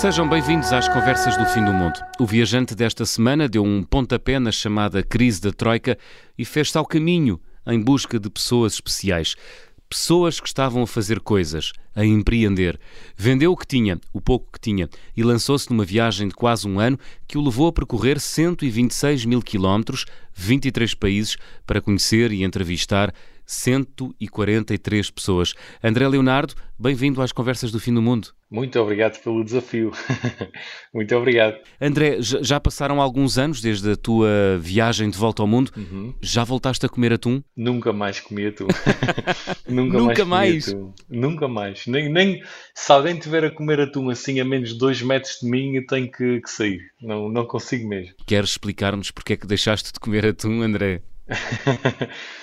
Sejam bem-vindos às Conversas do Fim do Mundo. O viajante desta semana deu um pontapé na chamada crise da Troika e fez-se ao caminho em busca de pessoas especiais. Pessoas que estavam a fazer coisas, a empreender. Vendeu o que tinha, o pouco que tinha, e lançou-se numa viagem de quase um ano que o levou a percorrer 126 mil quilómetros, 23 países, para conhecer e entrevistar 143 pessoas. André Leonardo, bem-vindo às Conversas do Fim do Mundo. Muito obrigado pelo desafio. Muito obrigado. André, já passaram alguns anos desde a tua viagem de volta ao mundo. Uhum. Já voltaste a comer atum? Nunca mais comi atum. Nunca, Nunca mais? mais? Nunca mais. Nem, nem se alguém tiver a comer atum assim a menos de 2 metros de mim, eu tenho que, que sair. Não, não consigo mesmo. Queres explicar-nos porque é que deixaste de comer atum, André?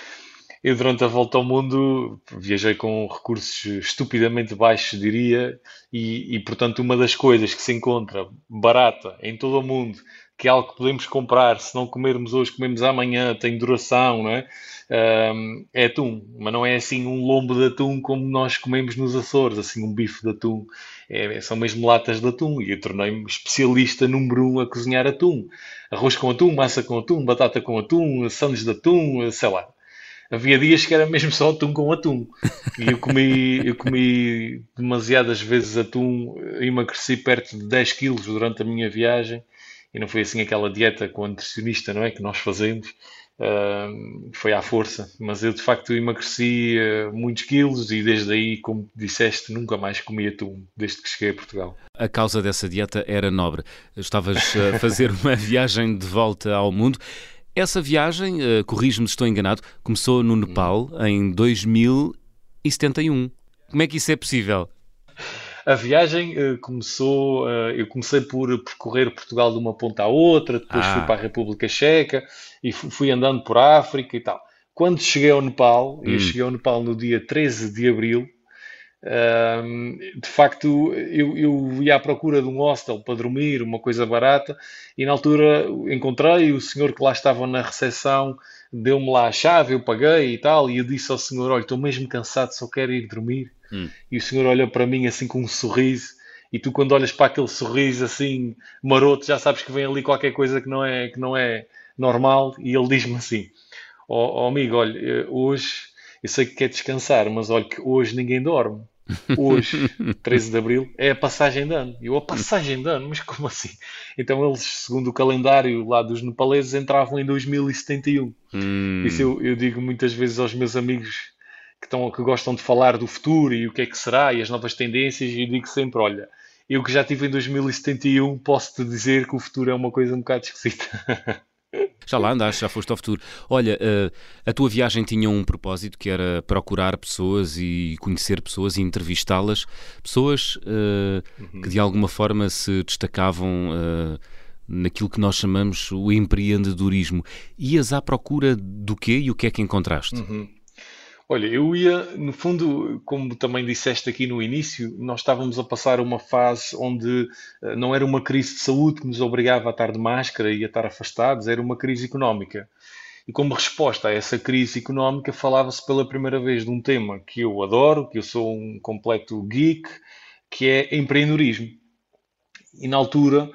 Eu, durante a volta ao mundo, viajei com recursos estupidamente baixos, diria, e, e, portanto, uma das coisas que se encontra barata em todo o mundo, que é algo que podemos comprar, se não comermos hoje, comemos amanhã, tem duração, não é? Um, é atum, mas não é assim um lombo de atum como nós comemos nos Açores, assim um bife de atum. É, são mesmo latas de atum e eu tornei-me especialista número um a cozinhar atum. Arroz com atum, massa com atum, batata com atum, sandes de atum, sei lá havia dias que era mesmo só atum com atum. E eu comi, eu comi demasiadas vezes atum, emagreci perto de 10 quilos durante a minha viagem. E não foi assim aquela dieta com nutricionista, não é? Que nós fazemos. Uh, foi à força, mas eu de facto emagreci uh, muitos quilos e desde aí, como disseste, nunca mais comi atum desde que cheguei a Portugal. A causa dessa dieta era nobre. Estavas a fazer uma viagem de volta ao mundo essa viagem, uh, corrijo-me se estou enganado, começou no Nepal em 2071. Como é que isso é possível? A viagem uh, começou, uh, eu comecei por percorrer Portugal de uma ponta à outra, depois ah. fui para a República Checa e fui andando por África e tal. Quando cheguei ao Nepal, hum. eu cheguei ao Nepal no dia 13 de abril, de facto, eu, eu, ia à procura de um hostel para dormir, uma coisa barata, e na altura encontrei o senhor que lá estava na recepção, deu-me lá a chave, eu paguei e tal, e eu disse ao senhor: Olha, estou mesmo cansado, só quero ir dormir. Hum. E o senhor olha para mim assim com um sorriso, e tu, quando olhas para aquele sorriso assim maroto, já sabes que vem ali qualquer coisa que não é, que não é normal, e ele diz-me assim: Ó oh, oh, amigo, olha, eh, hoje eu sei que quer descansar, mas olha que hoje ninguém dorme. Hoje, 13 de Abril, é a passagem de ano. E eu, a passagem de ano? Mas como assim? Então eles, segundo o calendário lá dos nepaleses, entravam em 2071. Hum. Isso eu, eu digo muitas vezes aos meus amigos que, estão, que gostam de falar do futuro e o que é que será e as novas tendências, e digo sempre, olha, eu que já tive em 2071, posso te dizer que o futuro é uma coisa um bocado esquisita. Já lá andaste, já foste ao futuro. Olha, uh, a tua viagem tinha um propósito que era procurar pessoas e conhecer pessoas e entrevistá-las, pessoas uh, uhum. que de alguma forma se destacavam uh, naquilo que nós chamamos o empreendedorismo. Ias à procura do quê e o que é que encontraste? Uhum. Olha, eu ia, no fundo, como também disseste aqui no início, nós estávamos a passar uma fase onde uh, não era uma crise de saúde que nos obrigava a estar de máscara e a estar afastados, era uma crise económica. E como resposta a essa crise económica, falava-se pela primeira vez de um tema que eu adoro, que eu sou um completo geek, que é empreendedorismo. E na altura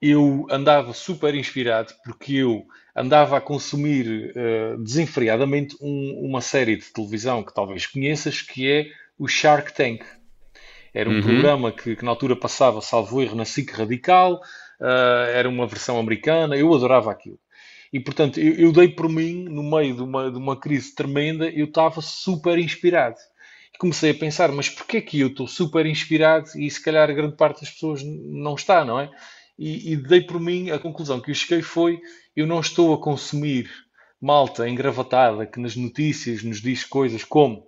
eu andava super inspirado porque eu andava a consumir uh, desenfreadamente um, uma série de televisão que talvez conheças, que é o Shark Tank. Era um uhum. programa que, que, na altura passava, salvo erro, na SIC Radical, uh, era uma versão americana, eu adorava aquilo. E, portanto, eu, eu, dei por mim, no meio de uma, de uma crise tremenda, eu estava super inspirado. E comecei a pensar, mas porquê que eu estou super inspirado e se calhar grande parte das pessoas não está, não é? e, e dei por mim a conclusão que eu cheguei foi eu não estou a consumir malta engravatada que nas notícias nos diz coisas como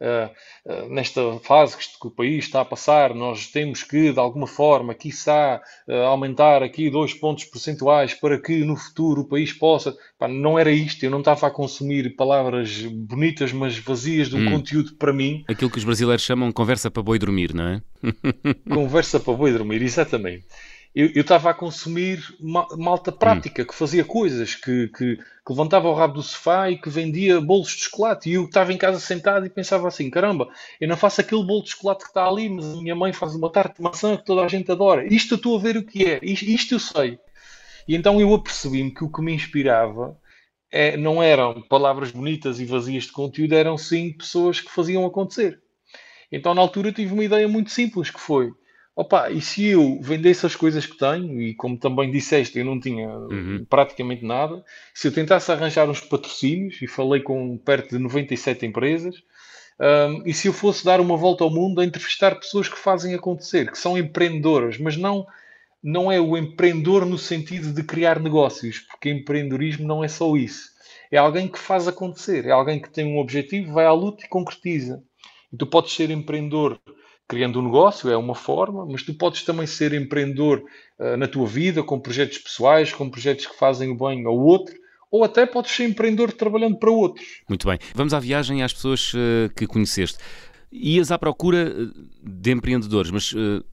Uh, uh, nesta fase que, o país está a passar, nós temos que, de alguma forma, quiçá, uh, aumentar aqui dois pontos percentuais para que no futuro o país possa. Pá, não era isto, eu não estava a consumir palavras bonitas, mas vazias de um hum. conteúdo para mim. Aquilo que os brasileiros chamam conversa para boi dormir, não é? conversa para boi dormir, exatamente. Eu estava a consumir malta prática, hum. que fazia coisas, que, que, que, levantava o rabo do sofá e que vendia bolos de chocolate. E eu estava em casa sentado e pensava assim: caramba, eu não faço aquele bolo de chocolate que está ali, mas a minha mãe faz uma tarte de maçã que toda a gente adora. Isto eu estou a ver o que é, isto, isto eu sei. E então eu apercebi-me que o que me inspirava é, não eram palavras bonitas e vazias de conteúdo, eram sim pessoas que faziam acontecer. Então na altura tive uma ideia muito simples que foi Opa, e se eu vendesse as coisas que tenho, e como também disseste, eu não tinha uhum. praticamente nada, se eu tentasse arranjar uns patrocínios, e falei com perto de 97 empresas, um, e se eu fosse dar uma volta ao mundo a entrevistar pessoas que fazem acontecer, que são empreendedoras, mas não, não é o empreendedor no sentido de criar negócios, porque empreendedorismo não é só isso. É alguém que faz acontecer, é alguém que tem um objetivo, vai à luta e concretiza. E tu podes ser empreendedor criando um negócio, é uma forma, mas tu podes também ser empreendedor uh, na tua vida, com projetos pessoais, com projetos que fazem o bem ao outro, ou até podes ser empreendedor trabalhando para outros. Muito bem. Vamos à viagem às pessoas uh, que conheceste. Ias à procura eh, de empreendedores, mas uh,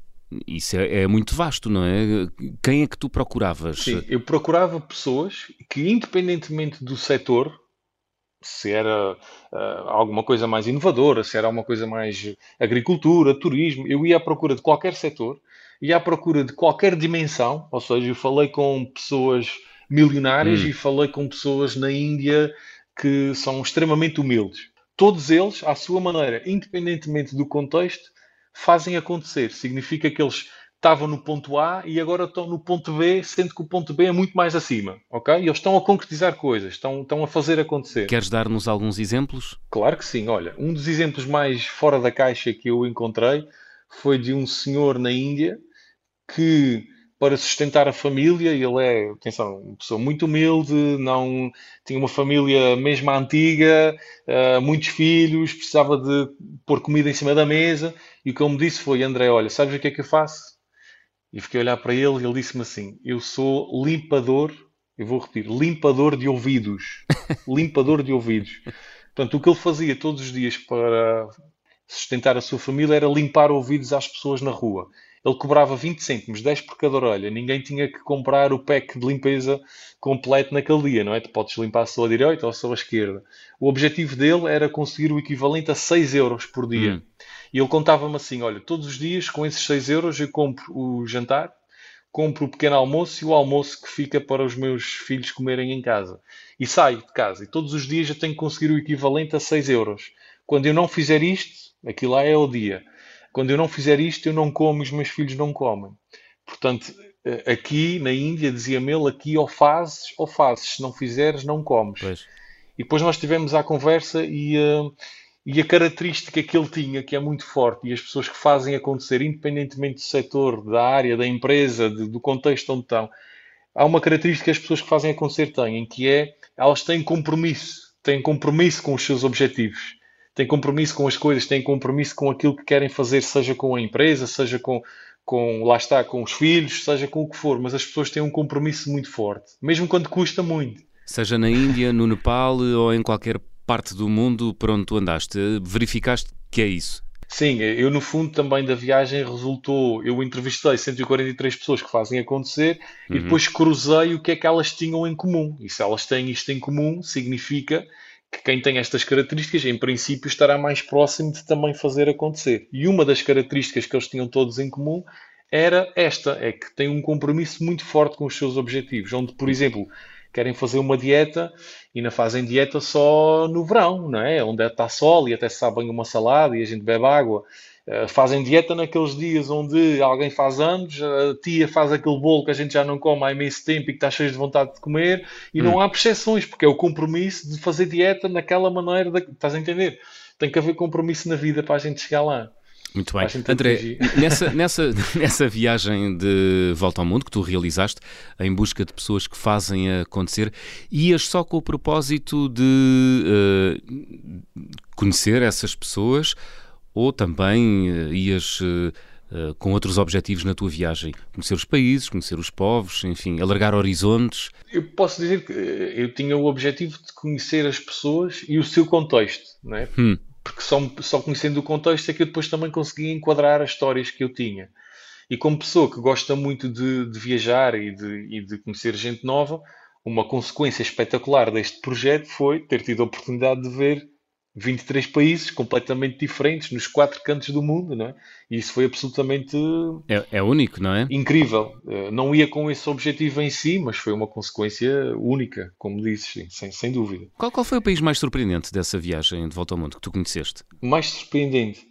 isso é, é, muito vasto, não é? Quem é que tu procuravas? Sim, eu procurava pessoas que, independentemente do setor, se era uh, alguma coisa mais inovadora, se era alguma coisa mais agricultura, turismo, eu ia à procura de qualquer setor, ia à procura de qualquer dimensão, ou seja, eu falei com pessoas milionárias hum. e falei com pessoas na Índia que são extremamente humildes. Todos eles, à sua maneira, independentemente do contexto, fazem acontecer. Significa que eles estavam no ponto A e agora estão no ponto B, sendo que o ponto B é muito mais acima, ok? E eles estão a concretizar coisas, estão, estão a fazer acontecer. Queres dar-nos alguns exemplos? Claro que sim. Olha, um dos exemplos mais fora da caixa que eu encontrei foi de um senhor na Índia que, para sustentar a família, ele é, atenção, uma pessoa muito humilde, não tinha uma família mesmo antiga, uh, muitos filhos, precisava de pôr comida em cima da mesa, e o que ele me disse foi, André, olha, sabes o que é que eu faço? E fiquei a olhar para ele e ele disse-me assim: Eu sou limpador, eu vou repetir, limpador de ouvidos. limpador de ouvidos. Portanto, o que ele fazia todos os dias para sustentar a sua família era limpar ouvidos às pessoas na rua. Ele cobrava 20 cêntimos, 10 por cada orelha. Ninguém tinha que comprar o pack de limpeza completo naquele dia, não é? Tu podes limpar só a direita ou só a esquerda. O objetivo dele era conseguir o equivalente a 6 euros por dia. Hum. E ele contava-me assim: olha, todos os dias com esses 6 euros eu compro o jantar, compro o pequeno almoço e o almoço que fica para os meus filhos comerem em casa. E saio de casa. E todos os dias eu tenho que conseguir o equivalente a 6 euros. Quando eu não fizer isto, aquilo lá é o dia. Quando eu não fizer isto, eu não como e os meus filhos não comem. Portanto, eh, aqui na Índia, dizia-me ele, aqui ou fazes ou fazes. Se não fizeres, não comes. Pois. E depois nós tivemos a conversa e... Uh, e a característica que ele tinha, que é muito forte, e as pessoas que fazem acontecer, independentemente do setor, da área, da empresa, de, do contexto onde estão, há uma característica que as pessoas que fazem acontecer têm, que é elas têm compromisso, têm compromisso com os seus objetivos, têm compromisso com as coisas, têm compromisso com aquilo que querem fazer, seja com a empresa, seja com, com lá está, com os filhos, seja com o que for, mas as pessoas têm um compromisso muito forte, mesmo quando custa muito. Seja na Índia, no Nepal ou em qualquer parte do mundo para onde tu andaste. Verificaste que é isso? Sim, eu no fundo também da viagem resultou, eu entrevistei 143 pessoas que fazem acontecer uhum. e depois cruzei o que é que elas tinham em comum. E se elas têm isto em comum, significa que quem tem estas características, em princípio, estará mais próximo de também fazer acontecer. E uma das características que eles tinham todos em comum era esta, é que têm um compromisso muito forte com os seus objetivos, onde, por exemplo, querem fazer uma dieta e não fazem dieta só no verão, não é? Onde está sol e até se sabem uma salada e a gente bebe água. Uh, fazem dieta naqueles dias onde alguém faz anos, a tia faz aquele bolo que a gente já não come há imenso tempo e que está cheio de vontade de comer, e hum. não há percepções, porque é o compromisso de fazer dieta naquela maneira, de, estás a entender? Tem que haver compromisso na vida para a gente chegar lá. Muito bem. André, nessa, nessa, nessa viagem de volta ao mundo que tu realizaste, em busca de pessoas que fazem acontecer, ias só com o propósito de uh, conhecer essas pessoas ou também uh, ias. Uh, Uh, com outros objetivos na tua viagem? Conhecer os países, conhecer os povos, enfim, alargar horizontes? Eu posso dizer que eu tinha o objetivo de conhecer as pessoas e o seu contexto, não é? Hum porque só, só conhecendo o contexto é que eu depois também conseguia enquadrar as histórias que eu tinha. E como pessoa que gosta muito de, de viajar e de, e de conhecer gente nova, uma consequência espetacular deste projeto foi ter tido a oportunidade de ver 23 países completamente diferentes nos quatro cantos do mundo, não é? E isso foi absolutamente é, é, único, não é? Incrível. Eh, não ia com esse objetivo em si, mas foi uma consequência única, como dizes, sem, sem dúvida. Qual, qual foi o país mais surpreendente dessa viagem de volta ao mundo que tu conheceste? Mais surpreendente?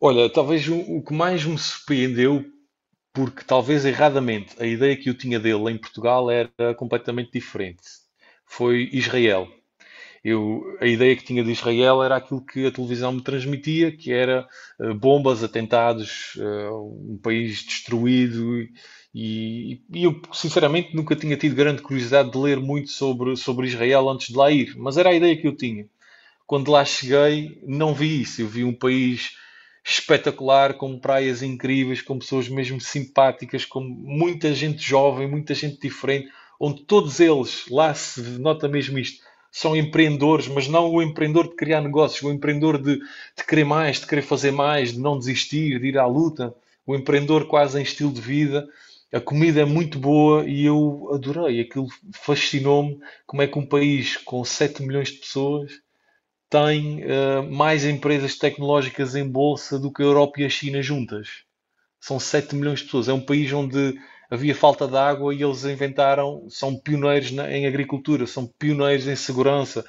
Olha, talvez o, o que mais me surpreendeu, porque talvez erradamente a ideia que eu tinha dele em Portugal era completamente diferente, foi Israel eu, a ideia que tinha de Israel era aquilo que a televisão me transmitia, que era uh, bombas, atentados, uh, um país destruído. E, e, eu, sinceramente, nunca tinha tido grande curiosidade de ler muito sobre, sobre Israel antes de lá ir, mas era a ideia que eu tinha. Quando lá cheguei, não vi isso. Eu vi um país espetacular, com praias incríveis, com pessoas mesmo simpáticas, com muita gente jovem, muita gente diferente, onde todos eles, lá se nota mesmo isto, são empreendedores, mas não o empreendedor de criar negócios, o empreendedor de, de querer mais, de querer fazer mais, de não desistir, de ir à luta, o empreendedor quase em estilo de vida. A comida é muito boa e eu adorei. Aquilo fascinou-me como é que um país com 7 milhões de pessoas tem uh, mais empresas tecnológicas em bolsa do que a Europa e a China juntas. São 7 milhões de pessoas. É um país onde havia falta de água e eles inventaram, são pioneiros na, em agricultura, são pioneiros em segurança.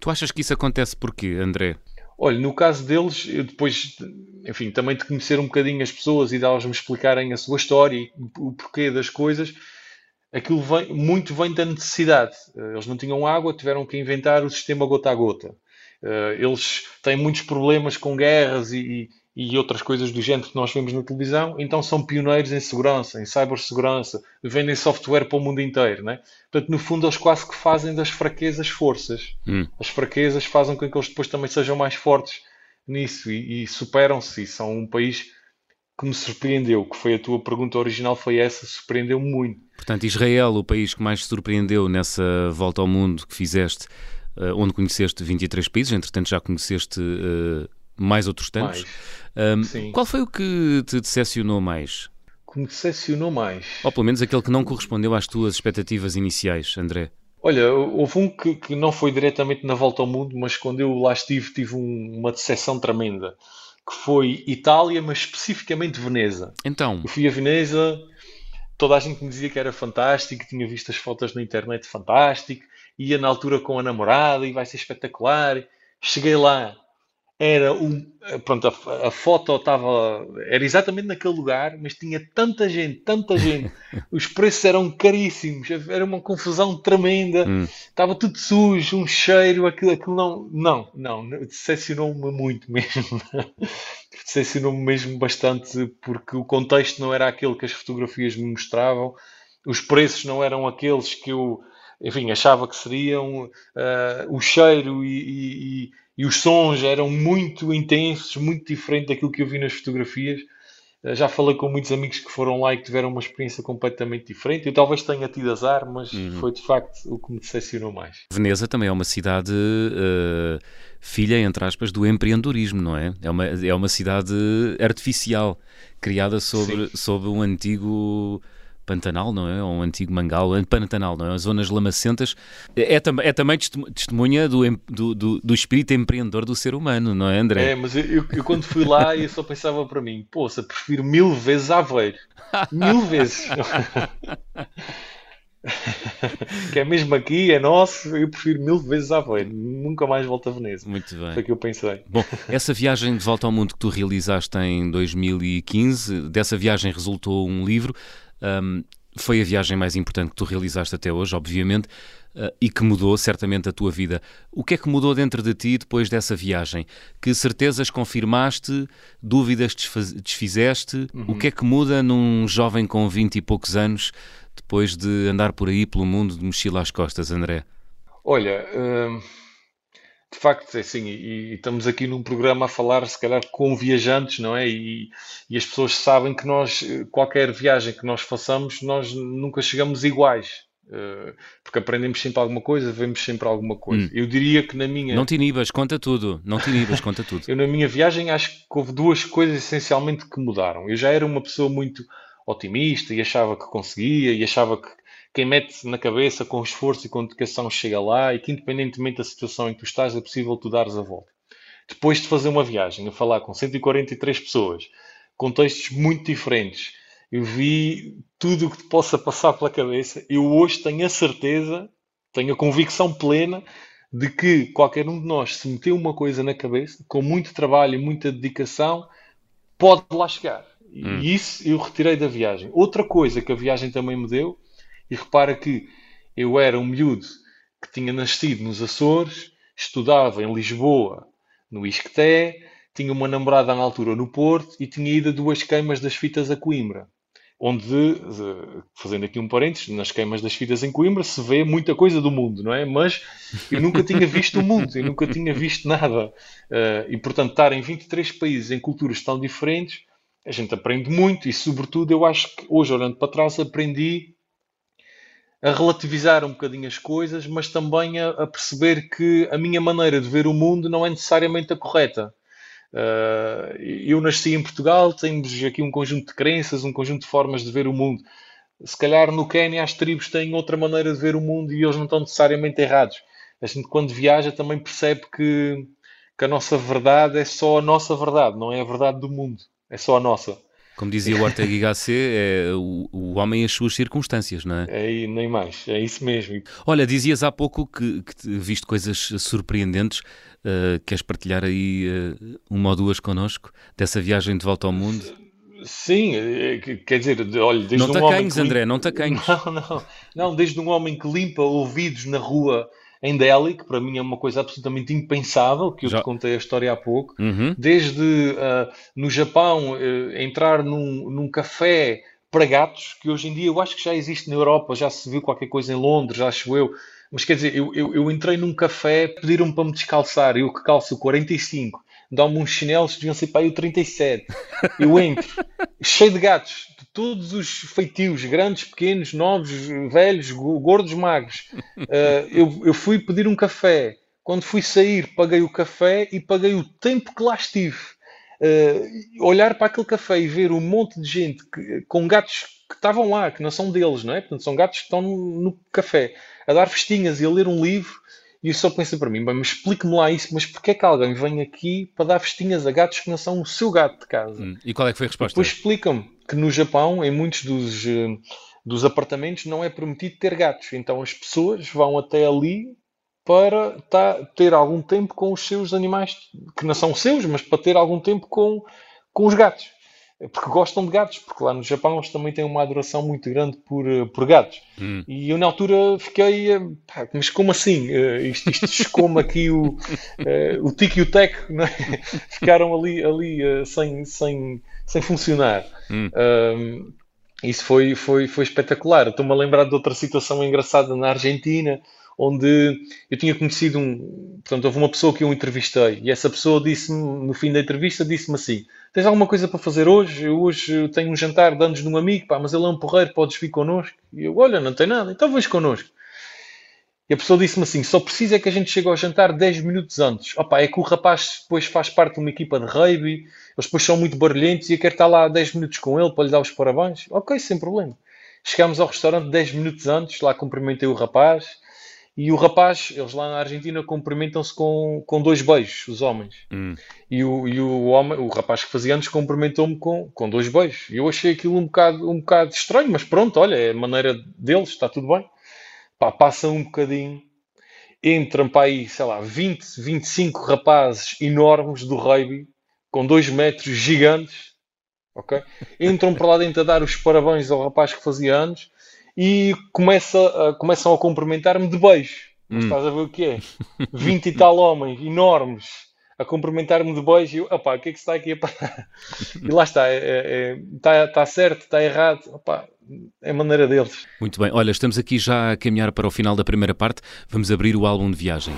Tu achas que isso acontece porquê, André? Olha, no caso deles, eu depois, enfim, também de conhecer um bocadinho as pessoas e de elas me explicarem a sua história e o porquê das coisas, aquilo vem, muito vem da necessidade. Eles não tinham água, tiveram que inventar o sistema gota a gota. Eh, eles têm muitos problemas com guerras e, e outras coisas do género que nós vemos na televisão, então são pioneiros em segurança, em cibersegurança, vendem software para o mundo inteiro, né? Portanto, no fundo, eles quase que fazem das fraquezas forças. Hum. As fraquezas fazem com que eles depois também sejam mais fortes nisso e, e superam-se. E são um país que me surpreendeu, que foi a tua pergunta original, foi essa, surpreendeu -me muito. Portanto, Israel, o país que mais te surpreendeu nessa volta ao mundo que fizeste, uh, onde conheceste 23 países, entretanto já conheceste uh, mais outros tantos. Mais. Um, qual foi o que te decepcionou mais? Que me decepcionou mais? Ou pelo menos aquele que não correspondeu às tuas expectativas iniciais, André? Olha, houve um que, que não foi diretamente na volta ao mundo, mas quando eu lá estive tive um, uma decepção tremenda, que foi Itália, mas especificamente Veneza. Então? Eu fui a Veneza, toda a gente me dizia que era fantástico, tinha visto as fotos na internet fantástico, ia na altura com a namorada e vai ser espetacular. Cheguei lá, era um. Pronto, a, a foto estava. Era exatamente naquele lugar, mas tinha tanta gente, tanta gente. Os preços eram caríssimos, era uma confusão tremenda. Hum. Estava tudo sujo, um cheiro, aquilo, aquilo não. Não, não, decepcionou-me muito mesmo. decepcionou-me mesmo bastante, porque o contexto não era aquele que as fotografias me mostravam, os preços não eram aqueles que eu. Enfim, achava que seriam uh, o cheiro e, e e os sons eram muito intensos, muito diferente daquilo que eu vi nas fotografias. Eh, já falei com muitos amigos que foram lá e que tiveram uma experiência completamente diferente. Eu talvez tenha tido azar, mas uhum. foi de facto o que me decepcionou mais. Veneza também é uma cidade uh, filha, entre aspas, do empreendedorismo, não é? É uma, é uma cidade artificial, criada sobre, sobre um antigo Pantanal, não é? Um antigo Mangal, Pantanal, não é? As zonas lamacentas. É, é, é também testemunha do, do, do, do, espírito empreendedor do ser humano, não é, André? É, mas eu, eu, eu quando fui lá, eu só pensava para mim, poça, prefiro mil vezes Aveiro. Mil vezes. que é mesmo aqui, é nosso, eu prefiro mil vezes Aveiro. Nunca mais volto a Veneza. Muito bem. Foi o que eu pensei. Bom, essa viagem de volta ao mundo que tu realizaste em 2015, dessa viagem resultou um livro. Um, foi a viagem mais importante que tu realizaste até hoje, obviamente, uh, e que mudou certamente a tua vida. O que é que mudou dentro de ti depois dessa viagem? Que certezas confirmaste? Dúvidas desfizeste? Uhum. O que é que muda num jovem com 20 e poucos anos depois de andar por aí pelo mundo de mochila às costas, André? Olha. De facto, é assim, e, e, estamos aqui num programa a falar, se calhar, com viajantes, não é? E, e, as pessoas sabem que nós, qualquer viagem que nós façamos, nós nunca chegamos iguais. Uh, porque aprendemos sempre alguma coisa, vemos sempre alguma coisa. Hum. Eu diria que na minha. Não te inibas, conta tudo. Não te inibas, conta tudo. eu na minha viagem acho que houve duas coisas essencialmente que mudaram. Eu já era uma pessoa muito otimista e achava que conseguia e achava que quem mete na cabeça com esforço e com dedicação chega lá e que independentemente da situação em que tu estás é possível tu dares a volta. Depois de fazer uma viagem, a falar com 143 pessoas, contextos muito diferentes, eu vi tudo o que te possa passar pela cabeça. Eu hoje tenho a certeza, tenho a convicção plena de que qualquer um de nós, se meter uma coisa na cabeça, com muito trabalho e muita dedicação, pode lá chegar. Hum. E isso eu retirei da viagem. Outra coisa que a viagem também me deu, e repara que eu era um miúdo que tinha nascido nos Açores, estudava em Lisboa, no Isqueté, tinha uma namorada na altura no Porto e tinha ido a duas queimas das fitas a Coimbra onde, fazendo aqui um parênteses, nas queimas das fitas em Coimbra se vê muita coisa do mundo, não é? Mas eu nunca tinha visto o mundo, eu nunca tinha visto nada. Uh, e, portanto, estar em 23 países em culturas tão diferentes, a gente aprende muito e, sobretudo, eu acho que hoje, olhando para trás, aprendi a relativizar um bocadinho as coisas, mas também a, a perceber que a minha maneira de ver o mundo não é necessariamente a correta. Uh, eu nasci em Portugal, temos aqui um conjunto de crenças, um conjunto de formas de ver o mundo. Se calhar no Quênia as tribos têm outra maneira de ver o mundo e eles não estão necessariamente errados. A gente, quando viaja, também percebe que, que a nossa verdade é só a nossa verdade, não é a verdade do mundo, é só a nossa. Como dizia o Ortega y Gasset, é o, o homem e as suas circunstâncias, não é? É, nem mais, é isso mesmo. Olha, dizias há pouco que, que viste coisas surpreendentes. Uh, queres partilhar aí uh, uma ou duas connosco dessa viagem de volta ao mundo? Sim, eh, quer dizer, olha, desde não um tacanhos, homem que... André, não tacanhos. Não, não, não, desde um homem que limpa ouvidos na rua em Delhi, que para mim é uma coisa absolutamente impensável, que eu Já. te contei a história há pouco, uhum. desde uh, no Japão uh, entrar num, num café para gatos, que hoje em dia eu acho que já existe na Europa, já se viu qualquer coisa em Londres, acho eu, mas quer dizer, eu, eu, eu entrei num café, pediram-me para me descalçar, eu que calço 45, dá-me uns chinelos, deviam ser para aí o 37. Eu entro, cheio de gatos, de todos os feitios, grandes, pequenos, novos, velhos, gordos, magros. Uh, eu, eu fui pedir um café. Quando fui sair, paguei o café e paguei o tempo que lá estive. Uh, olhar para aquele café e ver um monte de gente que, com gatos que estavam lá, que não são deles, não é? Portanto, são gatos que estão no café a dar festinhas e a ler um livro. E eu só pensei para mim, bem, mas explique-me lá isso, mas porquê é que alguém vem aqui para dar festinhas a gatos que não são o seu gato de casa? Hum, e qual é que foi a resposta? Depois explicam-me que no Japão, em muitos dos, eh, dos apartamentos, não é permitido ter gatos. Então as pessoas vão até ali para ter algum tempo com os seus animais, que não são seus, mas para ter algum tempo com, com os gatos. Porque gostam de gatos, porque lá no Japão eles também têm uma adoração muito grande por, eh, por gatos. Hum. E eu na altura fiquei, eh, pá, mas como assim? Uh, isto, isto escoma aqui o, uh, o tic e o tec, é? ficaram ali, ali uh, sem, sem, sem funcionar. Hum. isso foi, foi, foi espetacular. Estou-me a lembrar de outra situação engraçada na Argentina, onde eu tinha conhecido um. Portanto, houve uma pessoa que eu entrevistei e essa pessoa disse-me, no fim da entrevista, disse-me assim: Tens alguma coisa para fazer hoje? Eu hoje tenho um jantar de anos de um amigo, pá, mas ele é um porreiro, podes vir connosco? E eu, olha, não tem nada, então vens connosco. E a pessoa disse-me assim: só precisa é que a gente chegue ao jantar 10 minutos antes. Opa, é que o rapaz depois faz parte de uma equipa de rugby, eles depois são muito barulhentos e eu quero estar lá 10 minutos com ele para lhe dar os parabéns. Ok, sem problema. Chegámos ao restaurante 10 minutos antes, lá cumprimentei o rapaz, e o rapaz, eles lá na Argentina cumprimentam-se com, com dois beijos, os homens. Hum. E, o, e o homem, o rapaz que fazia anos cumprimentou-me com, com dois beijos. Eu achei aquilo um bocado, um bocado estranho, mas pronto, olha, é a maneira deles, está tudo bem. Pá, passa um bocadinho, entram para aí, sei lá, 20, 25 rapazes enormes do rugby, com dois metros gigantes, ok? Entram para lá dentro a dar os parabéns ao rapaz que fazia anos e começa, uh, começam a cumprimentar-me de beijo. Mas hum. estás a ver o que é? 20 e tal homens enormes a cumprimentar-me de beijo e eu, opá, o que é que está aqui a parar? E lá está, é, é, é, está, está certo, está errado, opá, é a maneira deles. Muito bem, olha, estamos aqui já a caminhar para o final da primeira parte, vamos abrir o álbum de viagem.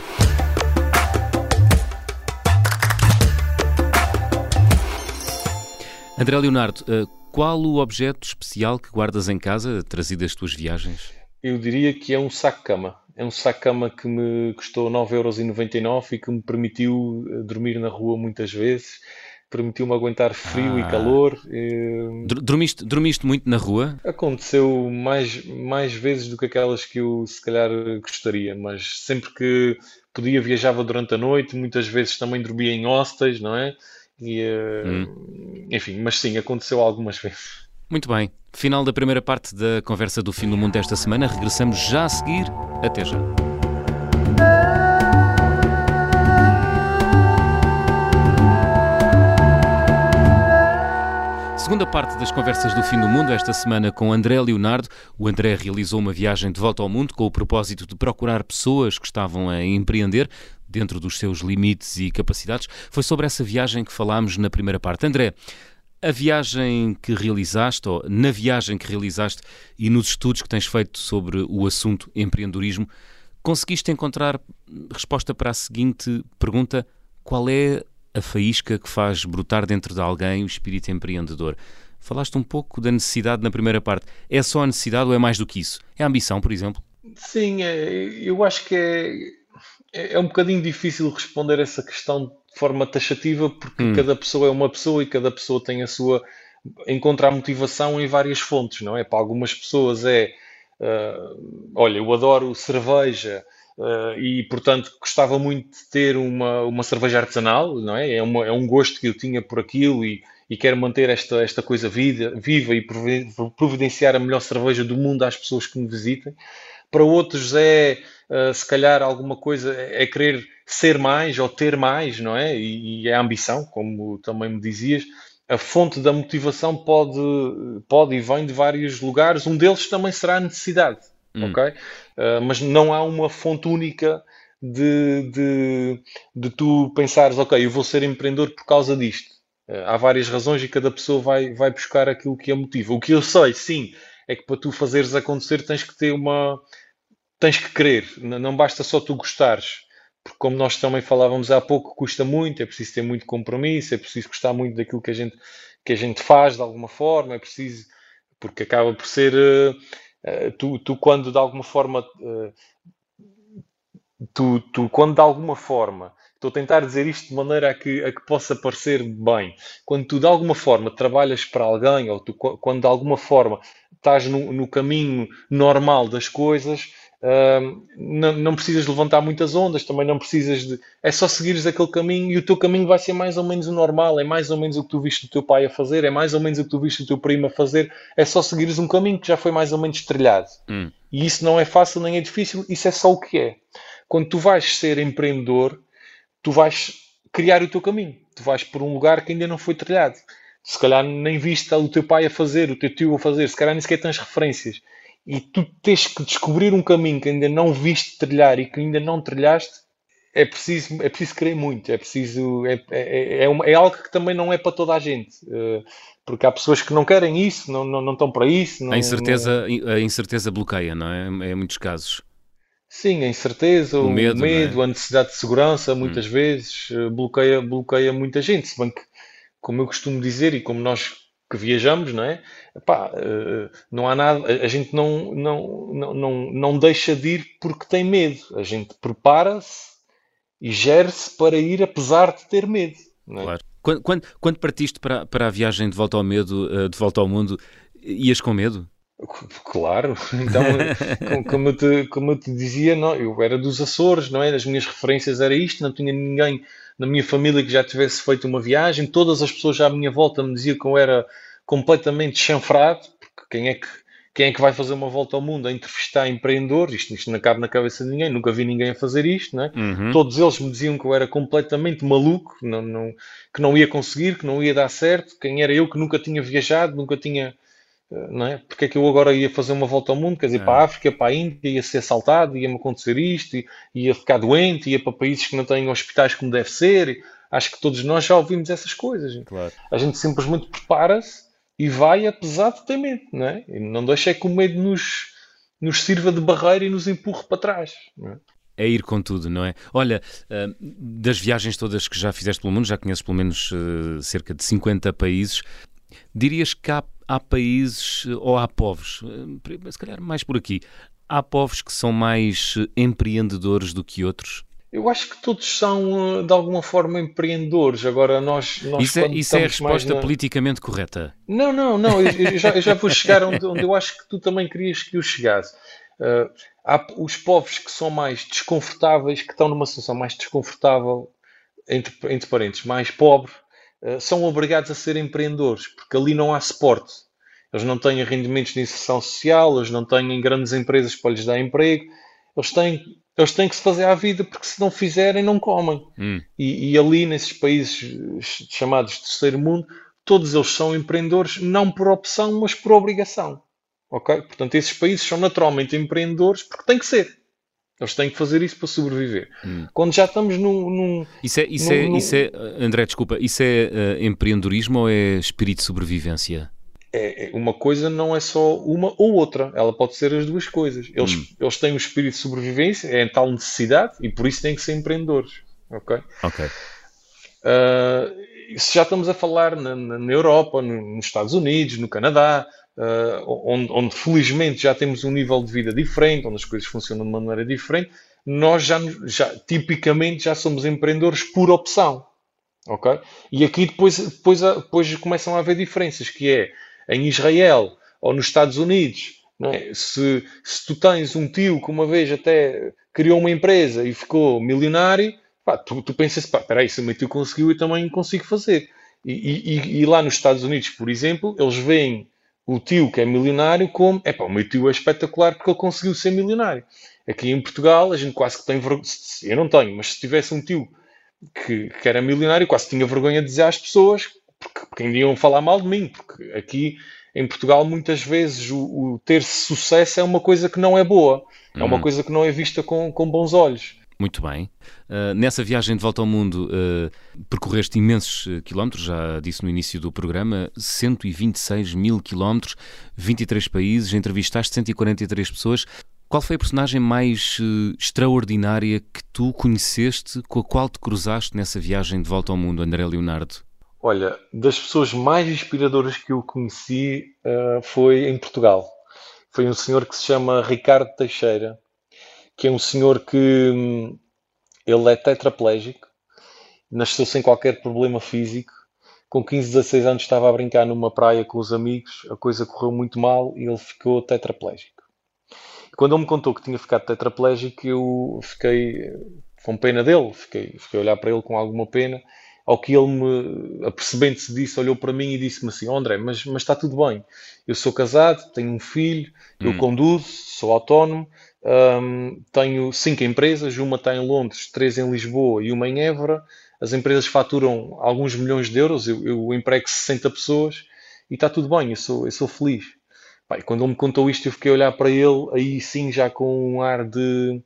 André Leonardo, uh, qual o objeto especial que guardas em casa, trazido das tuas viagens? Eu diria que é um saco-cama. É um saco-cama que me custou 9,99€ e que me permitiu eh, dormir na rua muitas vezes, permitiu-me aguentar frio ah. e calor. E... Dormiste, dormiste muito na rua? Aconteceu mais, mais vezes do que aquelas que eu se calhar gostaria, mas sempre que podia viajava durante a noite, muitas vezes também dormia em hostels, não é? E, eh, hum. Enfim, mas sim, aconteceu algumas vezes. Muito bem. Final da primeira parte da conversa do fim do mundo desta semana. Regressamos já a seguir. Até já. Segunda parte das conversas do fim do mundo, esta semana com André Leonardo. O André realizou uma viagem de volta ao mundo com o propósito de procurar pessoas que estavam a empreender dentro dos seus limites e capacidades. Foi sobre essa viagem que falámos na primeira parte. André, a viagem que realizaste, ou na viagem que realizaste e nos estudos que tens feito sobre o assunto empreendedorismo, conseguiste encontrar resposta para a seguinte pergunta: qual é a faísca que faz brotar dentro de alguém o espírito empreendedor? Falaste um pouco da necessidade na primeira parte. É só a necessidade ou é mais do que isso? É a ambição, por exemplo? Sim, é, eu acho que é, é, é um bocadinho difícil responder essa questão de forma taxativa, porque hum. cada pessoa é uma pessoa e cada pessoa tem a sua. encontra a motivação em várias fontes, não é? Para algumas pessoas é. Uh, olha, eu adoro cerveja uh, e, portanto, gostava muito de ter uma, uma cerveja artesanal, não é? É, uma, é um gosto que eu tinha por aquilo e, e quero manter esta, esta coisa vida, viva e providenciar a melhor cerveja do mundo às pessoas que me visitem. Para outros é uh, se calhar alguma coisa é querer ser mais ou ter mais, não é? E, e é a ambição, como também me dizias. A fonte da motivação pode, pode e vem de vários lugares. Um deles também será a necessidade, hum. ok? Uh, mas não há uma fonte única de, de, de tu pensares, ok, eu vou ser empreendedor por causa disto. Uh, há várias razões e cada pessoa vai, vai buscar aquilo que a motiva. O que eu sei, sim, é que para tu fazeres acontecer tens que ter uma, tens que querer, não basta só tu gostares. Porque, como nós também falávamos há pouco, custa muito, é preciso ter muito compromisso, é preciso gostar muito daquilo que a gente, que a gente faz de alguma forma, é preciso, porque acaba por ser. Uh, uh, tu, tu, quando de alguma forma. Uh, tu, tu, quando de alguma forma. Estou a tentar dizer isto de maneira a que, a que possa parecer bem. Quando tu de alguma forma trabalhas para alguém, ou tu, quando de alguma forma estás no, no caminho normal das coisas, não, não, precisas levantar muitas ondas, também não precisas de. É só seguires aquele caminho e o teu caminho vai ser mais ou menos o normal, é mais ou menos o que tu viste o teu pai a fazer, é mais ou menos o que tu viste o teu primo a fazer, é só seguires um caminho que já foi mais ou menos trilhado. Hum. E isso não é fácil nem é difícil, isso é só o que é. Quando tu vais ser empreendedor, tu vais criar o teu caminho, tu vais por um lugar que ainda não foi trilhado. Se calhar nem viste o teu pai a fazer, o teu tio a fazer, se calhar nem sequer tens referências e tu tens que descobrir um caminho que ainda não viste trilhar e que ainda não trilhaste, é preciso, é preciso querer muito, é preciso, é, é, é, uma, é algo que também não é para toda a gente, uh, porque há pessoas que não querem isso, não, não, não estão para isso. Não, a, incerteza, não... a incerteza bloqueia, não é? Em muitos casos. Sim, a incerteza, o, o medo, medo é? a necessidade de segurança, muitas hum. vezes, uh, bloqueia, bloqueia muita gente, se bem que, como eu costumo dizer e como nós que viajamos, não é? Eh, não há nada, a gente não, não, não, não, não deixa de ir porque tem medo, a gente prepara-se e gere-se para ir apesar de ter medo. É? Claro. Quando, quando, quando, partiste para, para a viagem de volta ao medo, eh, de volta ao mundo, ias com medo? Claro, então, como, eu te, como eu te dizia, não, eu era dos Açores, não é? As minhas referências era isto, não tinha ninguém na minha família que já tivesse feito uma viagem, todas as pessoas à minha volta me diziam que eu era completamente chanfrado, porque quem é que, quem é que vai fazer uma volta ao mundo a entrevistar empreendedores? Isto, isto não cabe na cabeça de ninguém, nunca vi ninguém a fazer isto, né? Uhum. Todos eles me diziam que eu era completamente maluco, não, não, que não ia conseguir, que não ia dar certo. Quem era eu que nunca tinha viajado, nunca tinha não é? Porque é que eu agora ia fazer uma volta ao mundo, quer dizer, é. para a África, para a Índia, ia ser assaltado, ia-me acontecer isto, ia ficar doente, ia para países que não têm hospitais como deve ser. Acho que todos nós já ouvimos essas coisas. Claro. A gente simplesmente prepara-se e vai apesar de ter medo, não é? E não deixa é que o medo nos, nos sirva de barreira e nos empurre para trás. É? é? ir com tudo, não é? Olha, eh, das viagens todas que já fizeste pelo mundo, já conheces pelo menos eh, cerca de 50 países, dirias que há há países ou há povos, eh, se calhar mais por aqui, Há povos que são mais eh, empreendedores do que outros? Eu acho que todos são, eh, de alguma forma, empreendedores. Agora, nós. nós isso é, isso é a resposta na... politicamente correta? Não, não, não. Eu, eu, já, eu já, vou chegar onde, onde, eu acho que tu também querias que eu chegasse. Uh, há os povos que são mais desconfortáveis, que estão numa situação mais desconfortável, entre, entre parentes, mais pobre, são obrigados a ser empreendedores, porque ali não há suporte. Eles não têm rendimentos de inserção social, eles não têm grandes empresas para lhes dar emprego, eles têm eles têm que se fazer à vida, porque se não fizerem, não comem. Hum. E, e, ali, nesses países chamados de terceiro mundo, todos eles são empreendedores, não por opção, mas por obrigação. Ok? Portanto, esses países são naturalmente empreendedores porque têm que ser. Eles têm que fazer isso para sobreviver. Hum. Quando já estamos num. num isso, é, isso, num, é, num... isso é, André, desculpa, isso é uh, empreendedorismo ou é espírito de sobrevivência? é, é, uma coisa não é só uma ou outra, ela pode ser as duas coisas. Eles, hum. eles têm o espírito de sobrevivência, é em tal necessidade e por isso têm que ser empreendedores. Ok? Ok. Uh, se já estamos a falar na, na Europa, no, nos Estados Unidos, no Canadá, uh, onde, onde, felizmente já temos um nível de vida diferente, onde as coisas funcionam de uma maneira diferente, nós já, já tipicamente já somos empreendedores por opção. Ok? E aqui depois, depois, depois começam a haver diferenças, que é em Israel ou nos Estados Unidos, é? se, se tu tens um tio que uma vez até criou uma empresa e ficou milionário, pá, tu, tu pensas, pá, peraí, se o meu tio conseguiu, eu também consigo fazer. E, e, e, lá nos Estados Unidos, por exemplo, eles veem o tio que é milionário como, é pá, o meu tio é espetacular porque ele conseguiu ser milionário. Aqui em Portugal, a gente quase que tem vergonha, eu não tenho, mas se tivesse um tio que, que era milionário, quase tinha vergonha de dizer às pessoas porque, porque ainda iam falar mal de mim, porque aqui em Portugal muitas vezes o, o ter sucesso é uma coisa que não é boa, é uma uhum. coisa que não é vista com, com bons olhos. Muito bem. Uh, nessa viagem de volta ao mundo, uh, percorreste imensos uh, quilómetros, já disse no início do programa, 126 mil quilómetros, 23 países, entrevistaste 143 pessoas. Qual foi a personagem mais extraordinária que tu conheceste, com a qual te cruzaste nessa viagem de volta ao mundo, André Leonardo? Olha, das pessoas mais inspiradoras que eu conheci foi em Portugal. Foi um senhor que se chama Ricardo Teixeira, que é um senhor que hum, ele é tetraplégico, nasceu sem qualquer problema físico. Com 15, 16 anos estava a brincar numa praia com os amigos, a coisa correu muito mal e ele ficou tetraplégico. Quando ele me contou que tinha ficado tetraplégico, eu fiquei com pena dele, fiquei, fiquei a olhar para ele com alguma pena ao que ele me, apercebendo-se disso, olhou para mim e disse-me assim: oh, André, mas, mas está tudo bem. Eu sou casado, tenho um filho, eu hum. conduzo, sou autónomo, um, tenho cinco empresas, uma está em Londres, três em Lisboa e uma em Évora. As empresas faturam alguns milhões de euros, eu, eu emprego 60 pessoas e está tudo bem, eu sou, eu sou feliz. Pai, quando ele me contou isto, eu fiquei a olhar para ele, aí sim, já com um ar de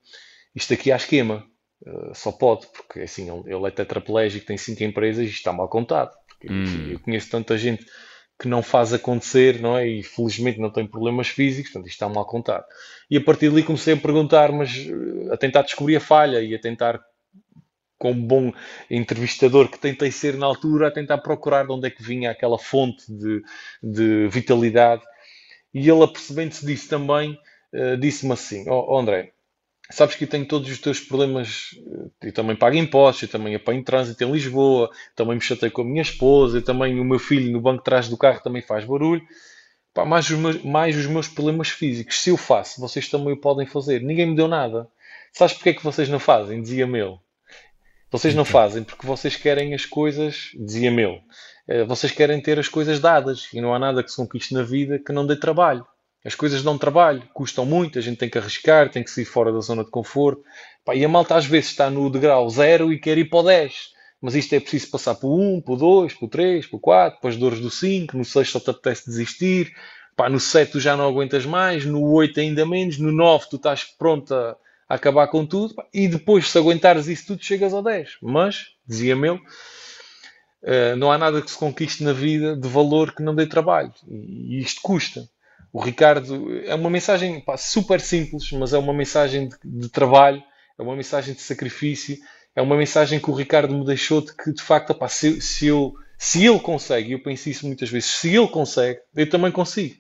isto aqui há esquema. Uh, só pode, porque assim, ele, ele é tetraplégico, tem cinco empresas e está mal contado. Porque, hum. Eu conheço tanta gente que não faz acontecer, não é? E felizmente não tem problemas físicos, portanto isto está mal contado. E a partir dali comecei a perguntar, mas eh, a tentar descobrir a falha e a tentar, como bom entrevistador que tentei ser na altura, a tentar procurar de onde é que vinha aquela fonte de, de vitalidade. E ele, apercebendo-se disso também, uh, disse-me assim: oh, André, sabes que eu tenho todos os teus problemas, eh, eu também pago impostos, eu também apanho trânsito em Lisboa, também me chatei com a minha esposa, eu também o meu filho no banco de trás do carro também faz barulho. Pá, mais, os meus, mais os meus problemas físicos. Se eu faço, vocês também o podem fazer. Ninguém me deu nada. Sabes porque é que vocês não fazem? Dizia-me ele. Vocês não fazem porque vocês querem as coisas, dizia-me ele. Eh, vocês querem ter as coisas dadas e não há nada que se conquiste na vida que não dê trabalho. As coisas dão trabalho, custam muito, a gente tem que arriscar, tem que sair fora da zona de conforto. Pá, e a malta às vezes está no degrau zero e quer ir para o 10. Mas isto é preciso passar por 1, por 2, por 3, por 4, depois dores do 5, no 6 só te apetece desistir, Pá, no 7 tu já não aguentas mais, no 8 ainda menos, no 9 tu estás pronto a, acabar com tudo, pá, e depois se aguentares isso tudo chegas ao 10. Mas, dizia meu, uh, não há nada que se conquiste na vida de valor que não dê trabalho. E isto custa. O Ricardo é uma mensagem pá, super simples, mas é uma mensagem de, de, trabalho, é uma mensagem de sacrifício, é uma mensagem que o Ricardo me deixou de que, de facto, pá, se, se, eu, se ele consegue, e eu penso isso muitas vezes, se ele consegue, eu também consigo.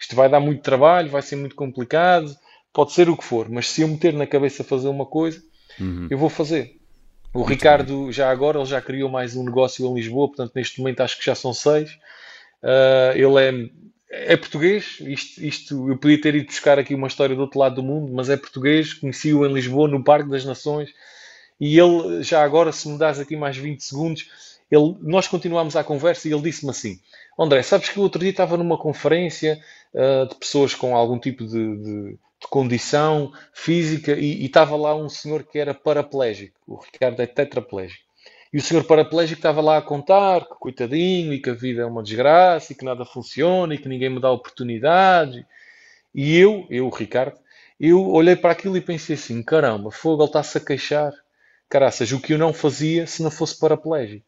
Isto vai dar muito trabalho, vai ser muito complicado, pode ser o que for, mas se eu meter na cabeça fazer uma coisa, uhum. eu vou fazer. O Muito Ricardo, bem. já agora, ele já criou mais um negócio em Lisboa, portanto, neste momento acho que já são seis. Uh, ele é, é português, isto, isto, eu podia ter ido buscar aqui uma história do outro lado do mundo, mas é português, conheci-o em Lisboa, no Parque das Nações, e ele, já agora, se me dás aqui mais 20 segundos, ele, nós continuámos a conversa e ele disse-me assim: André, sabes que o outro dia estava numa conferência uh, de pessoas com algum tipo de, de, de condição física e, e, estava lá um senhor que era paraplégico, o Ricardo é tetraplégico. E o senhor paraplégico estava lá a contar que coitadinho e que a vida é uma desgraça e que nada funciona e que ninguém me dá oportunidades. E eu, eu, Ricardo, eu olhei para aquilo e pensei assim: caramba, fogo, ele está-se a queixar. Caraças, o que eu não fazia se não fosse paraplégico.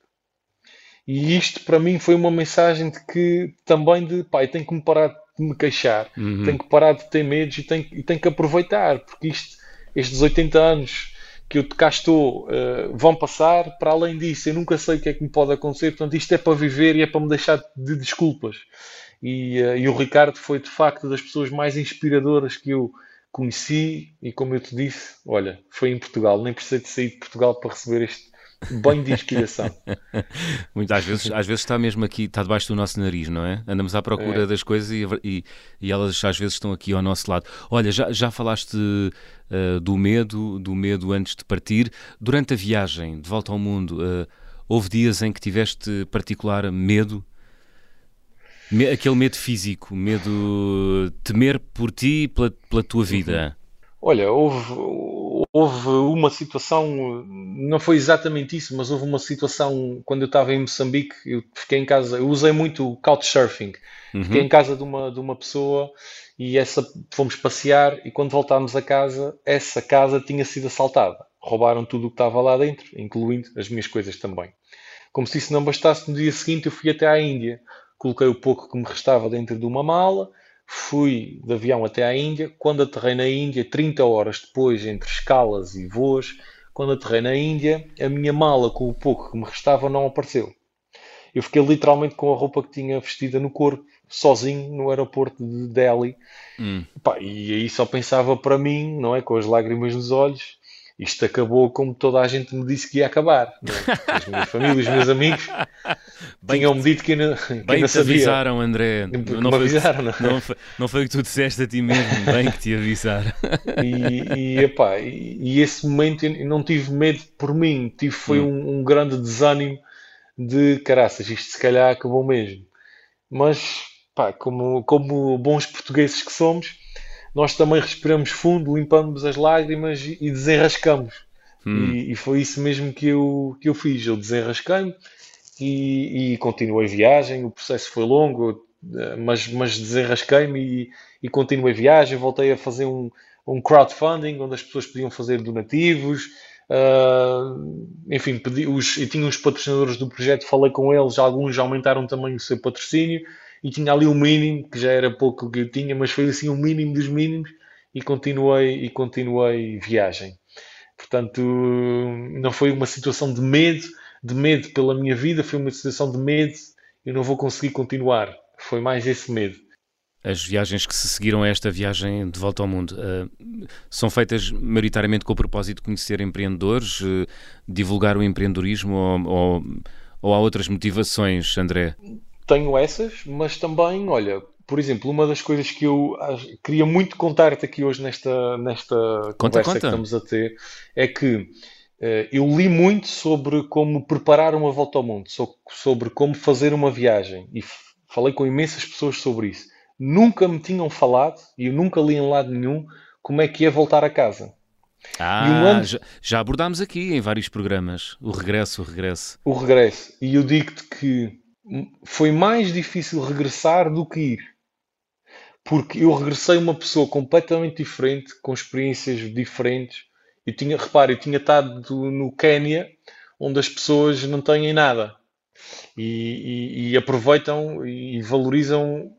E isto para mim foi uma mensagem de que também de pai, tenho que me parar de me queixar, uhum. tenho que parar de ter medos e tenho, e tenho que aproveitar, porque isto, estes 80 anos que eu cá estou uh, vão passar, para além disso, eu nunca sei o que é que me pode acontecer, portanto, isto é para viver e é para me deixar de desculpas. E, uh, e o Ricardo foi de facto das pessoas mais inspiradoras que eu conheci, e como eu te disse, olha, foi em Portugal, nem precisei de sair de Portugal para receber este banho de inspiração. Muitas vezes, às vezes está mesmo aqui, está debaixo do nosso nariz, não é? Andamos à procura é. das coisas e, e, e, elas às vezes estão aqui ao nosso lado. Olha, já, já falaste uh, do medo, do medo antes de partir. Durante a viagem de volta ao mundo, uh, houve dias em que tiveste particular medo? Me, aquele medo físico, medo temer por ti e pela, pela tua vida. Olha, houve, houve uma situação, não foi exatamente isso, mas houve uma situação quando eu estava em Moçambique, eu fiquei em casa, eu usei muito o couchsurfing, uhum. fiquei em casa de uma, de uma pessoa e essa fomos passear e quando voltámos a casa, essa casa tinha sido assaltada. Roubaram tudo o que estava lá dentro, incluindo as minhas coisas também. Como se isso não bastasse, no dia seguinte eu fui até à Índia, coloquei o pouco que me restava dentro de uma mala, Fui de avião até à Índia. Quando aterrei na Índia, 30 horas depois, entre escalas e voos, quando aterrei na Índia, a minha mala com o pouco que me restava não apareceu. Eu fiquei literalmente com a roupa que tinha vestida no corpo, sozinho no aeroporto de Delhi. Hum. Pá, e aí só pensava para mim, não é? Com as lágrimas nos olhos, isto acabou como toda a gente me disse que ia acabar. É? As minhas famílias, os meus amigos tinham-me dito que ainda, que bem ainda te sabia. avisaram, André. Não, não, foi, avisaram, não, não, foi, não foi o que tu disseste a ti mesmo, bem que te avisaram. E, e, epá, e, e esse momento eu não tive medo por mim, tive foi hum. um, um, grande desânimo de caraças, isto se calhar acabou mesmo. Mas, pá, como, como bons portugueses que somos, nós também respiramos fundo, limpamos as lágrimas e desenrascamos. Hum. E, e, foi isso mesmo que eu, que eu fiz. Eu desenrasquei-me e, e continuei a viagem. O processo foi longo, mas, mas desenrasquei-me e, e continuei a viagem. Voltei a fazer um, um crowdfunding onde as pessoas podiam fazer donativos. Uh, enfim, pedi os, e tinha os patrocinadores do projeto, falei com eles, alguns já aumentaram também o seu patrocínio e tinha ali o um mínimo, que já era pouco que eu tinha, mas foi assim o um mínimo dos mínimos e continuei, e continuei viagem. Portanto, não foi uma situação de medo, de medo pela minha vida, foi uma situação de medo, eu não vou conseguir continuar. Foi mais esse medo. As viagens que se seguiram a esta viagem de volta ao mundo uh, são feitas maioritariamente com o propósito de conhecer empreendedores, uh, divulgar o empreendedorismo ou, ou, ou há outras motivações, André? Tenho essas, mas também, olha, por exemplo, uma das coisas que eu queria muito contar-te aqui hoje nesta, nesta conta, conversa conta. que estamos a ter é que uh, eu li muito sobre como preparar uma volta ao mundo, sobre como fazer uma viagem e falei com imensas pessoas sobre isso. Nunca me tinham falado e eu nunca li em lado nenhum como é que é voltar a casa. Ah, um ano... já, já abordámos aqui em vários programas o regresso, o regresso. O regresso. E eu digo-te que foi mais difícil regressar do que ir. Porque eu regressei uma pessoa completamente diferente, com experiências diferentes. Eu tinha, repare, eu tinha estado no Quénia, onde as pessoas não têm nada. E, e, e aproveitam e valorizam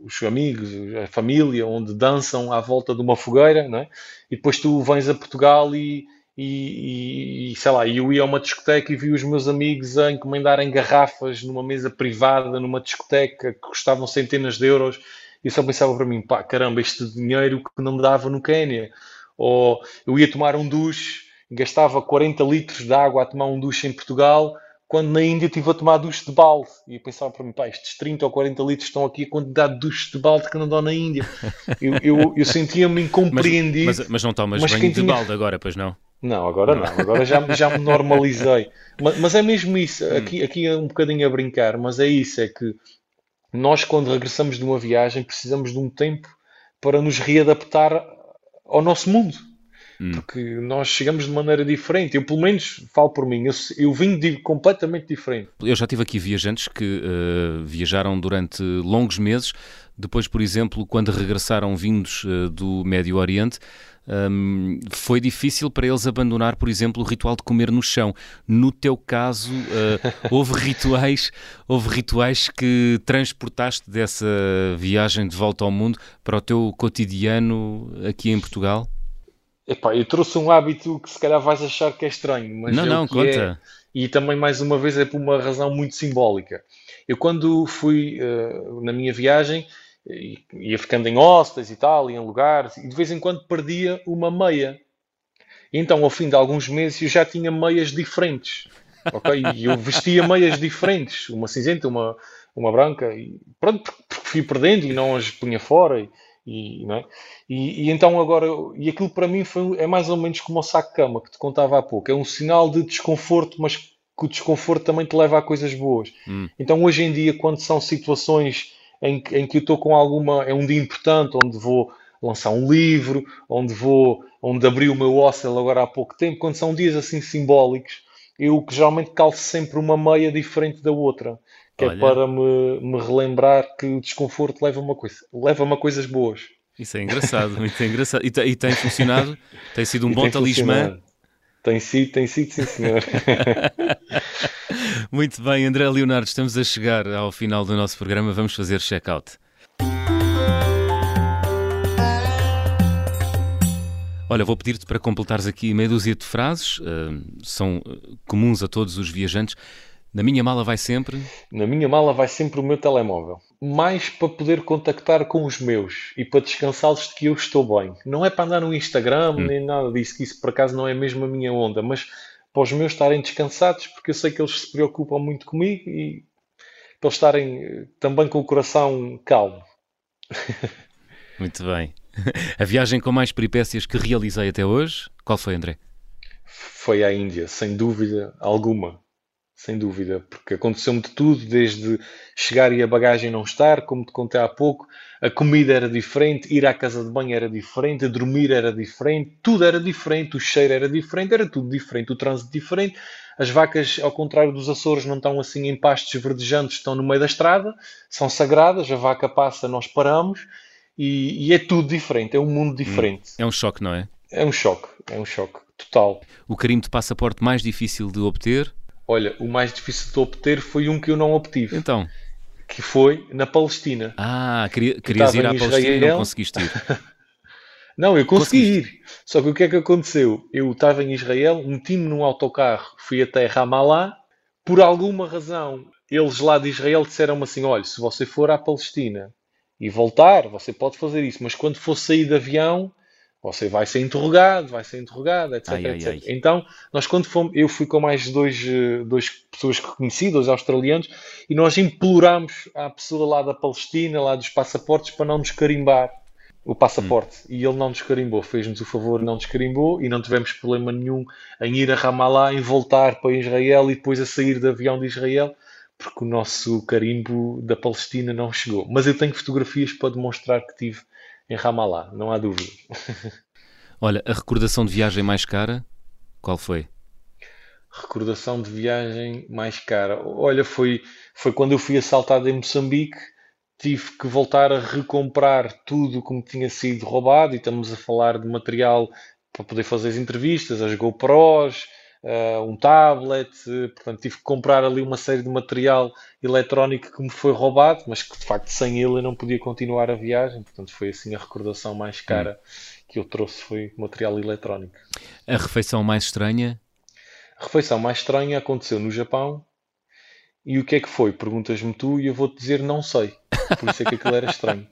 os amigos, a família, onde dançam à volta de uma fogueira, não é? E depois tu vens a Portugal e, e, e, sei lá, eu ia a uma discoteca e vi os meus amigos a encomendarem garrafas numa mesa privada, numa discoteca que custavam centenas de euros. E eu só pensava para mim, pá, caramba, este dinheiro que não me dava no Quénia. Ou eu ia tomar um duche, gastava 40 litros de água a tomar um duche em Portugal, quando na Índia estive a tomar duche de balde. E eu pensava para mim, pá, estes 30 ou 40 litros estão aqui a quantidade de duche de balde que não dão na Índia. Eu, eu, eu sentia-me incompreendido. Mas, mas, mas, não tomas mas banho de tinha... balde agora, pois não? Não, agora não. Agora já, já me normalizei. Mas, mas é mesmo isso. Hum. Aqui, aqui é um bocadinho a brincar, mas é isso. É que nós, quando regressamos de uma viagem, precisamos de um tempo para nos readaptar ao nosso mundo. Hum. Porque nós chegamos de maneira diferente. Eu, pelo menos, falo por mim, eu, eu vim de completamente diferente. Eu já tive aqui viajantes que uh, viajaram durante longos meses, depois, por exemplo, quando regressaram vindos uh, do Médio Oriente, um, foi difícil para eles abandonar, por exemplo, o ritual de comer no chão. No teu caso, uh, houve rituais, houve rituais que transportaste dessa viagem de volta ao mundo para o teu cotidiano aqui em Portugal? Epá, eu trouxe um hábito que se calhar vais achar que é estranho, mas não, é não, conta. É, e também mais uma vez é por uma razão muito simbólica. Eu quando fui uh, na minha viagem ia ficando em hostas e tal, e em lugares, e de vez em quando perdia uma meia. E então, ao fim de alguns meses, eu já tinha meias diferentes. Ok? E eu vestia meias diferentes, uma cinzenta, uma, uma branca, e pronto, porque fui perdendo e não as punha fora. E, e, é? e, e, então agora, e aquilo para mim foi, é mais ou menos como o saco de cama que te contava há pouco. É um sinal de desconforto, mas que o desconforto também te leva a coisas boas. Hum. Então hoje em dia, quando são situações em, em que eu estou com alguma, é um dia importante, onde vou lançar um livro, onde vou, onde abri o meu hostel agora há pouco tempo, quando são dias assim simbólicos, eu que geralmente calço sempre uma meia diferente da outra que é Olha. é para me, me relembrar que o desconforto leva-me a, coisa, leva a coisas boas. Isso é engraçado, muito engraçado. E, e, tem funcionado? Tem sido um e bom talismã? Tem sido, tem sido, sim senhor. muito bem, André Leonardo, estamos a chegar ao final do nosso programa, vamos fazer check-out. Olha, vou pedir-te para completares aqui meia dúzia de frases, uh, são comuns a todos os viajantes, na minha mala vai sempre? Na minha mala vai sempre o meu telemóvel. Mais para poder contactar com os meus e para descansá-los de que eu estou bem. Não é para andar no Instagram hum. nem nada disso, que isso por acaso não é mesmo a minha onda, mas para os meus estarem descansados, porque eu sei que eles se preocupam muito comigo e para eles estarem eh, também com o coração calmo. Muito bem. A viagem com mais peripécias que realizei até hoje, qual foi, André? Foi à Índia, sem dúvida alguma sem dúvida, porque aconteceu-me de tudo, desde chegar e a bagagem não estar, como te contei há pouco, a comida era diferente, ir à casa de banho era diferente, dormir era diferente, tudo era diferente, o cheiro era diferente, era tudo diferente, o trânsito diferente. As vacas, ao contrário dos Açores, não estão assim em pastos verdejantes, estão no meio da estrada, são sagradas, a vaca passa, nós paramos e, e é tudo diferente, é um mundo diferente. É um choque, não é? É um choque, é um choque total. O carimbo de passaporte mais difícil de obter? Olha, o mais difícil de obter foi um que eu não obtive. Então? Que foi na Palestina. Ah, queria, querias ir à Palestina e não conseguiste ir. não, eu consegui ir. Só que o que é que aconteceu? Eu estava em Israel, meti-me num autocarro, fui até Ramallah. Por alguma razão, eles lá de Israel disseram-me assim: olha, se você for à Palestina e voltar, você pode fazer isso, mas quando for sair de avião, você vai ser interrogado, vai ser interrogado, etc, ai, etc. Ai, ai. Então, nós quando fomos, eu fui com mais dois, eh, dois pessoas que conheci, dois australianos, e nós implorámos à pessoa lá da Palestina, lá dos passaportes, para não nos carimbar o passaporte. Hum. E ele não nos carimbou, fez-nos o favor, não nos carimbou, e não tivemos problema nenhum em ir a Ramallah, em voltar para Israel e depois a sair do avião de Israel, porque o nosso carimbo da Palestina não chegou. Mas eu tenho fotografias para demonstrar que tive em Ramallah, não há dúvida. Olha, a recordação de viagem mais cara, qual foi? Recordação de viagem mais cara. Olha, foi, foi quando eu fui assaltado em Moçambique, tive que voltar a recomprar tudo como tinha sido roubado, e estamos a falar de material para poder fazer as entrevistas, as GoPros, uh, um tablet, portanto tive que comprar ali uma série de material eletrónico que me foi roubado, mas que de facto sem ele eu não podia continuar a viagem, portanto foi assim a recordação mais cara hum. que eu trouxe foi material eletrónico. A refeição mais estranha? A refeição mais estranha aconteceu no Japão E o que é que foi? Perguntas-me tu e eu vou-te dizer não sei. Por isso é que aquilo era estranho.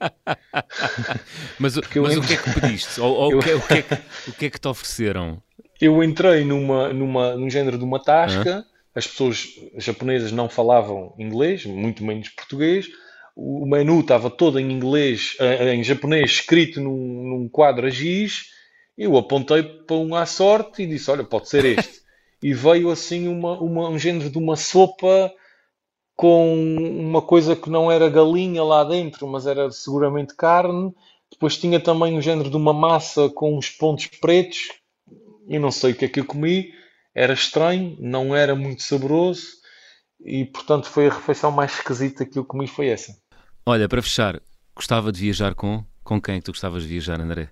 mas, mas o que é que pediste? Ou, ou eu... o, que é, o, que é que, o que é que te ofereceram? Eu entrei numa, numa, num género de uma tasca, as pessoas japonesas não falavam inglês, muito menos português, o menu estava todo em inglês, eh, em japonês, escrito num, num quadro a giz, eu apontei para um à sorte e disse, olha, pode ser este. e veio assim uma, uma, um género de uma sopa com uma coisa que não era galinha lá dentro, mas era seguramente carne. Depois tinha também um género de uma massa com uns pontos pretos. E não sei o que é que eu comi. Era estranho, não era muito saboroso. E portanto foi a refeição mais esquisita que eu comi foi essa. Olha, para fechar, gostava de viajar com com quem tu gostavas de viajar, André?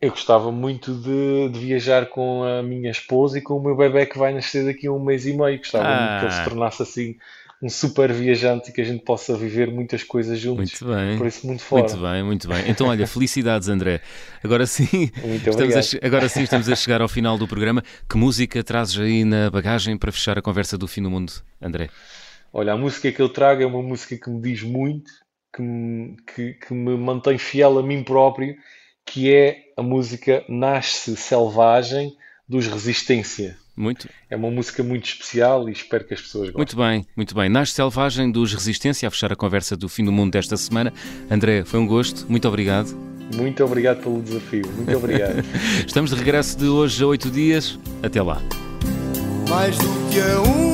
Eu gostava muito de, de, viajar com a minha esposa e com o meu bebê que vai nascer daqui a um mês e meio. Gostava ah. muito que ele se ah. tornasse assim um super viajante e que a gente possa viver muitas coisas juntos. Muito bem. Por isso, muito fora. Muito bem, muito bem. Então, olha, felicidades, André. Agora sim, estamos a, agora sim estamos a chegar ao final do programa. Que música trazes aí na bagagem para fechar a conversa do fim do mundo, André? Olha, a música que eu trago é uma música que me diz muito, que me, que, que me mantém fiel a mim próprio que é a música Nasce Selvagem dos Resistência. Muito. É uma música muito especial e espero que as pessoas gostem. Muito bem, muito bem. Nasce Selvagem dos Resistência, a fechar a conversa do fim do mundo desta semana. André, foi um gosto, muito obrigado. Muito obrigado pelo desafio, muito obrigado. Estamos de regresso de hoje a oito dias. Até lá. Mais do que a um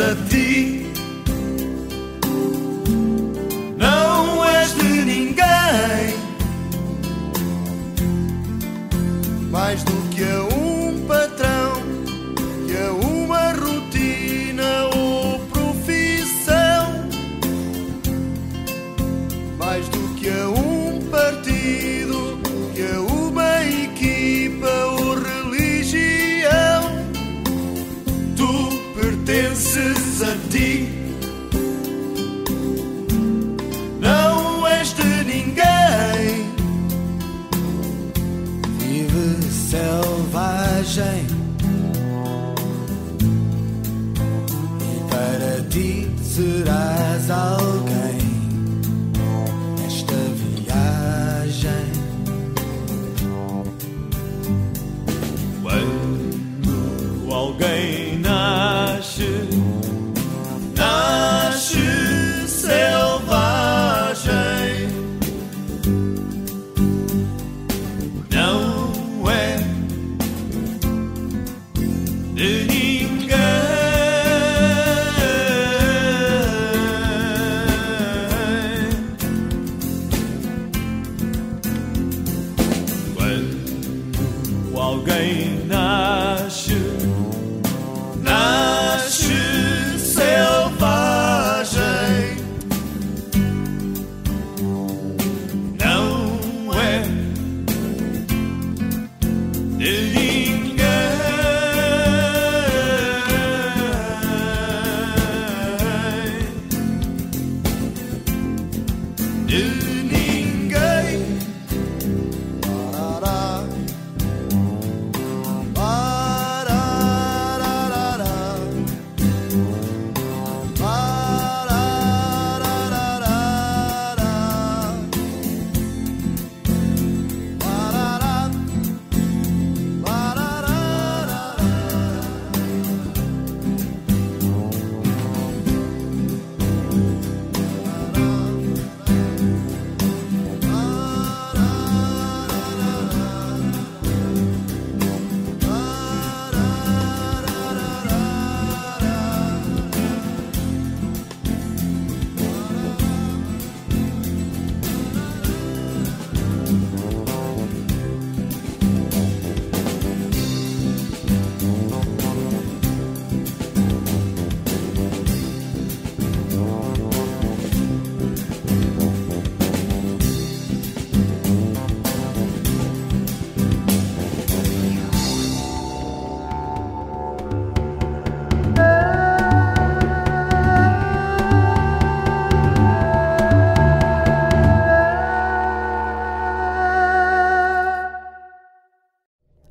a ti. Não és de ninguém, mais do serás alguém.